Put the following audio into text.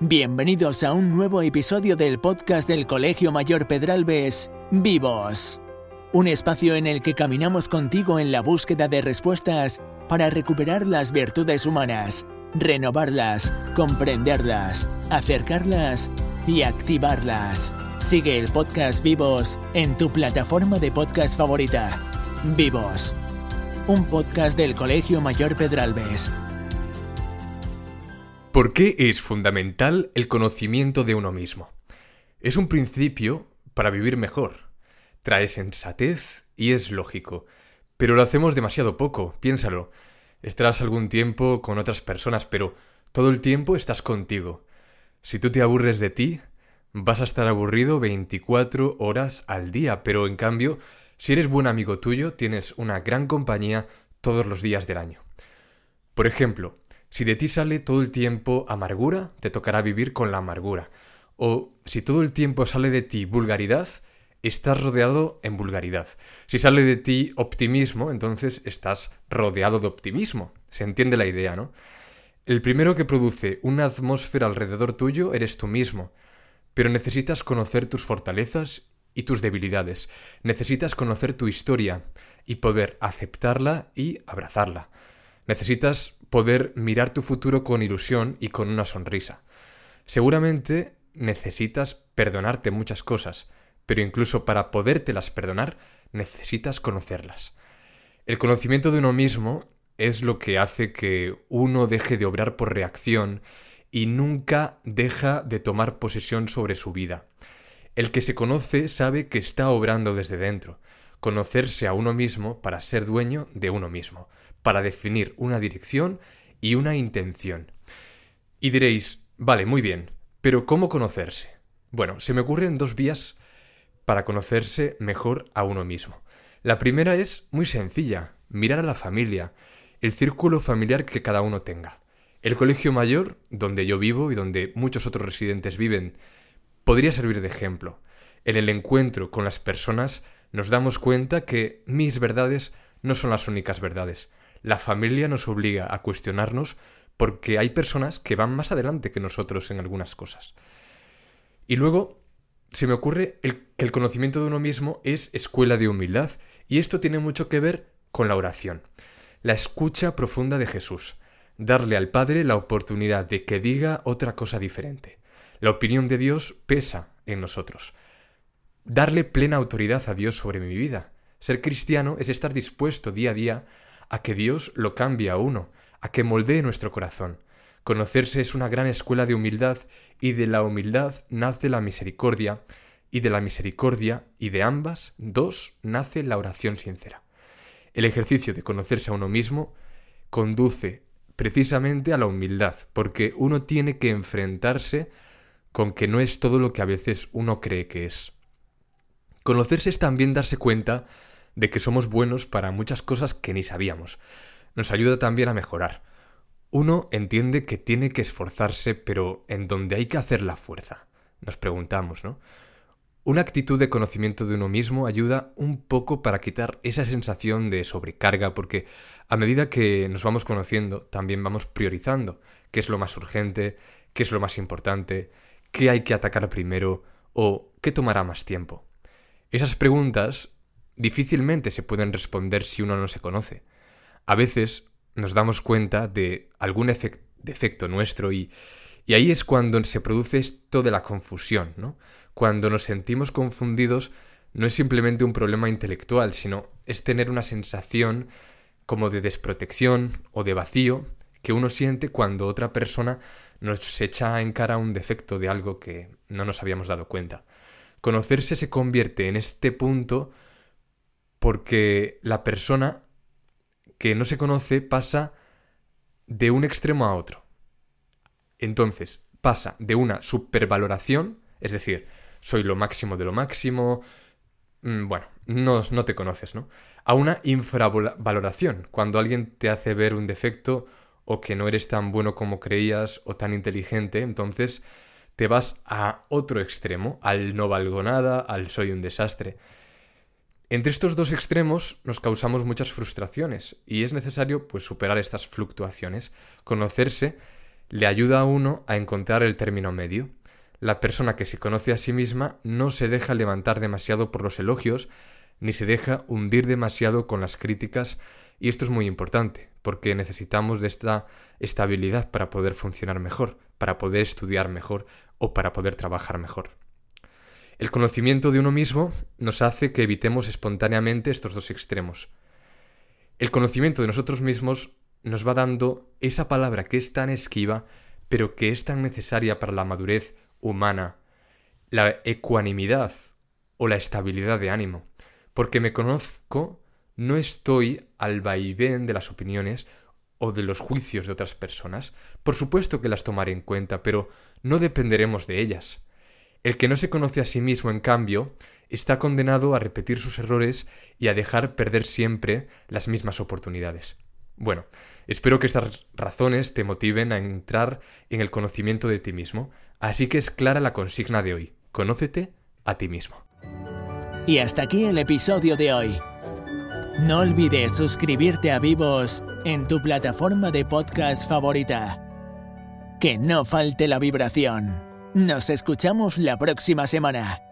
Bienvenidos a un nuevo episodio del podcast del Colegio Mayor Pedralbes, Vivos. Un espacio en el que caminamos contigo en la búsqueda de respuestas para recuperar las virtudes humanas, renovarlas, comprenderlas, acercarlas y activarlas. Sigue el podcast Vivos en tu plataforma de podcast favorita. Vivos. Un podcast del Colegio Mayor Pedralbes. ¿Por qué es fundamental el conocimiento de uno mismo? Es un principio para vivir mejor. Trae sensatez y es lógico. Pero lo hacemos demasiado poco, piénsalo. Estarás algún tiempo con otras personas, pero todo el tiempo estás contigo. Si tú te aburres de ti, vas a estar aburrido 24 horas al día, pero en cambio, si eres buen amigo tuyo, tienes una gran compañía todos los días del año. Por ejemplo, si de ti sale todo el tiempo amargura, te tocará vivir con la amargura. O si todo el tiempo sale de ti vulgaridad, estás rodeado en vulgaridad. Si sale de ti optimismo, entonces estás rodeado de optimismo. Se entiende la idea, ¿no? El primero que produce una atmósfera alrededor tuyo eres tú mismo. Pero necesitas conocer tus fortalezas y tus debilidades. Necesitas conocer tu historia y poder aceptarla y abrazarla. Necesitas poder mirar tu futuro con ilusión y con una sonrisa. Seguramente necesitas perdonarte muchas cosas, pero incluso para podértelas perdonar necesitas conocerlas. El conocimiento de uno mismo es lo que hace que uno deje de obrar por reacción y nunca deja de tomar posesión sobre su vida. El que se conoce sabe que está obrando desde dentro, conocerse a uno mismo para ser dueño de uno mismo para definir una dirección y una intención. Y diréis, vale, muy bien, pero ¿cómo conocerse? Bueno, se me ocurren dos vías para conocerse mejor a uno mismo. La primera es muy sencilla, mirar a la familia, el círculo familiar que cada uno tenga. El colegio mayor, donde yo vivo y donde muchos otros residentes viven, podría servir de ejemplo. En el encuentro con las personas nos damos cuenta que mis verdades no son las únicas verdades la familia nos obliga a cuestionarnos porque hay personas que van más adelante que nosotros en algunas cosas. Y luego se me ocurre que el conocimiento de uno mismo es escuela de humildad y esto tiene mucho que ver con la oración. La escucha profunda de Jesús. Darle al Padre la oportunidad de que diga otra cosa diferente. La opinión de Dios pesa en nosotros. Darle plena autoridad a Dios sobre mi vida. Ser cristiano es estar dispuesto día a día a que Dios lo cambie a uno, a que moldee nuestro corazón. Conocerse es una gran escuela de humildad y de la humildad nace la misericordia y de la misericordia y de ambas dos nace la oración sincera. El ejercicio de conocerse a uno mismo conduce precisamente a la humildad, porque uno tiene que enfrentarse con que no es todo lo que a veces uno cree que es. Conocerse es también darse cuenta de que somos buenos para muchas cosas que ni sabíamos. Nos ayuda también a mejorar. Uno entiende que tiene que esforzarse, pero en donde hay que hacer la fuerza. Nos preguntamos, ¿no? Una actitud de conocimiento de uno mismo ayuda un poco para quitar esa sensación de sobrecarga, porque a medida que nos vamos conociendo, también vamos priorizando qué es lo más urgente, qué es lo más importante, qué hay que atacar primero o qué tomará más tiempo. Esas preguntas difícilmente se pueden responder si uno no se conoce. A veces nos damos cuenta de algún defecto nuestro y, ahí es cuando se produce esto de la confusión, ¿no? Cuando nos sentimos confundidos no es simplemente un problema intelectual, sino es tener una sensación como de desprotección o de vacío que uno siente cuando otra persona nos echa en cara un defecto de algo que no nos habíamos dado cuenta. Conocerse se convierte en este punto porque la persona que no se conoce pasa de un extremo a otro. Entonces, pasa de una supervaloración, es decir, soy lo máximo de lo máximo, mm, bueno, no, no te conoces, ¿no? A una infravaloración, cuando alguien te hace ver un defecto o que no eres tan bueno como creías o tan inteligente, entonces te vas a otro extremo, al no valgo nada, al soy un desastre. Entre estos dos extremos nos causamos muchas frustraciones y es necesario pues superar estas fluctuaciones. Conocerse le ayuda a uno a encontrar el término medio. La persona que se conoce a sí misma no se deja levantar demasiado por los elogios, ni se deja hundir demasiado con las críticas, y esto es muy importante, porque necesitamos de esta estabilidad para poder funcionar mejor, para poder estudiar mejor o para poder trabajar mejor. El conocimiento de uno mismo nos hace que evitemos espontáneamente estos dos extremos. El conocimiento de nosotros mismos nos va dando esa palabra que es tan esquiva, pero que es tan necesaria para la madurez humana, la ecuanimidad o la estabilidad de ánimo. Porque me conozco, no estoy al vaivén de las opiniones o de los juicios de otras personas. Por supuesto que las tomaré en cuenta, pero no dependeremos de ellas. El que no se conoce a sí mismo, en cambio, está condenado a repetir sus errores y a dejar perder siempre las mismas oportunidades. Bueno, espero que estas razones te motiven a entrar en el conocimiento de ti mismo, así que es clara la consigna de hoy, conócete a ti mismo. Y hasta aquí el episodio de hoy. No olvides suscribirte a Vivos en tu plataforma de podcast favorita. Que no falte la vibración. Nos escuchamos la próxima semana.